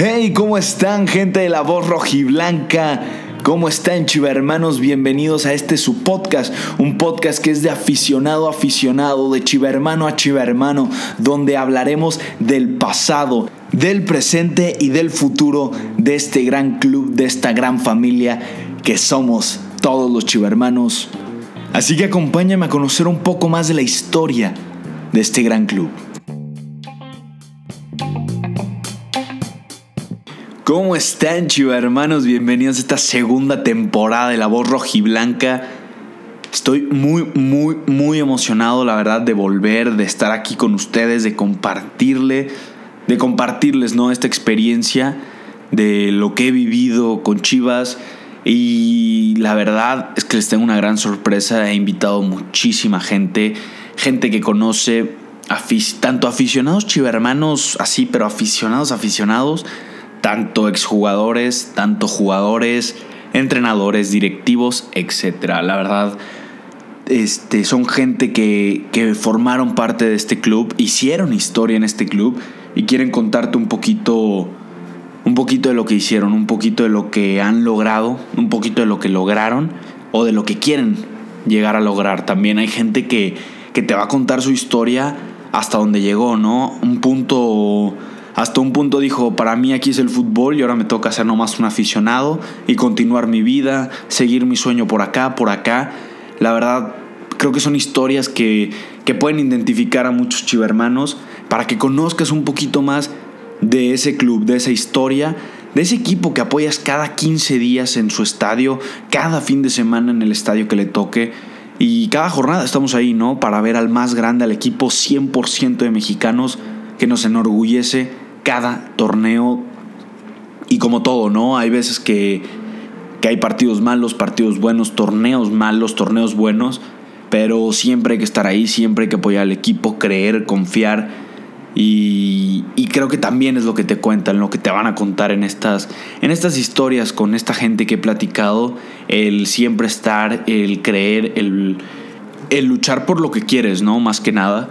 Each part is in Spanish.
Hey, ¿cómo están gente de la voz rojiblanca? ¿Cómo están chiva hermanos? Bienvenidos a este su podcast, un podcast que es de aficionado a aficionado, de chiva hermano a chiva hermano, donde hablaremos del pasado, del presente y del futuro de este gran club, de esta gran familia que somos todos los chiva hermanos. Así que acompáñame a conocer un poco más de la historia de este gran club. ¿Cómo están, chiva hermanos? Bienvenidos a esta segunda temporada de La Voz Rojiblanca. Estoy muy, muy, muy emocionado, la verdad, de volver, de estar aquí con ustedes, de compartirle, de compartirles, ¿no? Esta experiencia de lo que he vivido con Chivas. Y la verdad es que les tengo una gran sorpresa. He invitado muchísima gente, gente que conoce, tanto aficionados chivermanos así, pero aficionados, aficionados tanto exjugadores, tanto jugadores, entrenadores, directivos, etc. La verdad, este, son gente que, que formaron parte de este club, hicieron historia en este club y quieren contarte un poquito, un poquito de lo que hicieron, un poquito de lo que han logrado, un poquito de lo que lograron o de lo que quieren llegar a lograr. También hay gente que, que te va a contar su historia hasta donde llegó, ¿no? Un punto hasta un punto dijo, para mí aquí es el fútbol y ahora me toca ser nomás un aficionado y continuar mi vida, seguir mi sueño por acá, por acá. La verdad, creo que son historias que, que pueden identificar a muchos chivermanos para que conozcas un poquito más de ese club, de esa historia, de ese equipo que apoyas cada 15 días en su estadio, cada fin de semana en el estadio que le toque. Y cada jornada estamos ahí, ¿no? Para ver al más grande, al equipo 100% de mexicanos que nos enorgullece cada torneo. Y como todo, ¿no? Hay veces que, que hay partidos malos, partidos buenos, torneos malos, torneos buenos. Pero siempre hay que estar ahí, siempre hay que apoyar al equipo, creer, confiar. Y, creo que también es lo que te cuentan, lo que te van a contar en estas, en estas historias con esta gente que he platicado. El siempre estar, el creer, el luchar por lo que quieres, ¿no? Más que nada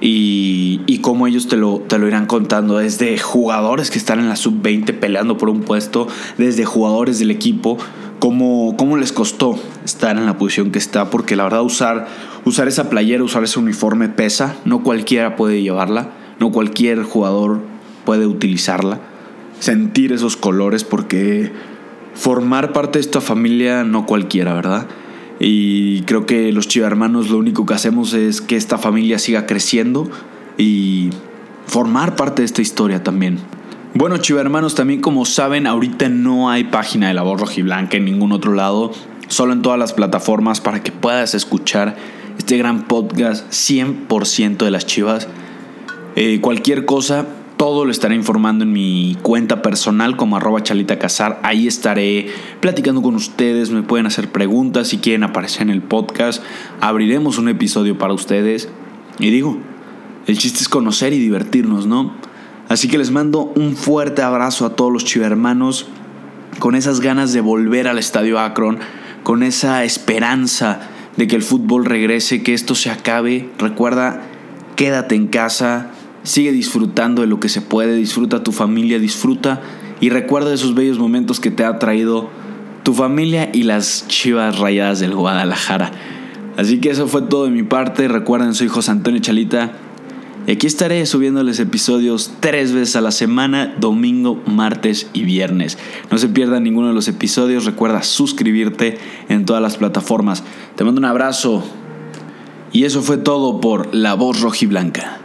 y, y cómo ellos te lo, te lo irán contando, desde jugadores que están en la sub-20 peleando por un puesto, desde jugadores del equipo, cómo, cómo les costó estar en la posición que está, porque la verdad usar, usar esa playera, usar ese uniforme pesa, no cualquiera puede llevarla, no cualquier jugador puede utilizarla, sentir esos colores, porque formar parte de esta familia no cualquiera, ¿verdad? Y creo que los chivarmanos lo único que hacemos es que esta familia siga creciendo y formar parte de esta historia también. Bueno, chivarmanos, también como saben, ahorita no hay página de la voz rojiblanca en ningún otro lado, solo en todas las plataformas para que puedas escuchar este gran podcast 100% de las chivas. Eh, cualquier cosa, todo lo estaré informando en mi cuenta personal como arroba chalita casar. Ahí estaré platicando con ustedes, me pueden hacer preguntas si quieren aparecer en el podcast. Abriremos un episodio para ustedes. Y digo, el chiste es conocer y divertirnos, ¿no? Así que les mando un fuerte abrazo a todos los chivermanos con esas ganas de volver al estadio Akron, con esa esperanza de que el fútbol regrese, que esto se acabe. Recuerda, quédate en casa, Sigue disfrutando de lo que se puede, disfruta tu familia, disfruta y recuerda esos bellos momentos que te ha traído tu familia y las chivas rayadas del Guadalajara. Así que eso fue todo de mi parte. Recuerden, soy José Antonio Chalita. Y aquí estaré subiéndoles episodios tres veces a la semana, domingo, martes y viernes. No se pierdan ninguno de los episodios. Recuerda suscribirte en todas las plataformas. Te mando un abrazo. Y eso fue todo por La Voz Rojiblanca.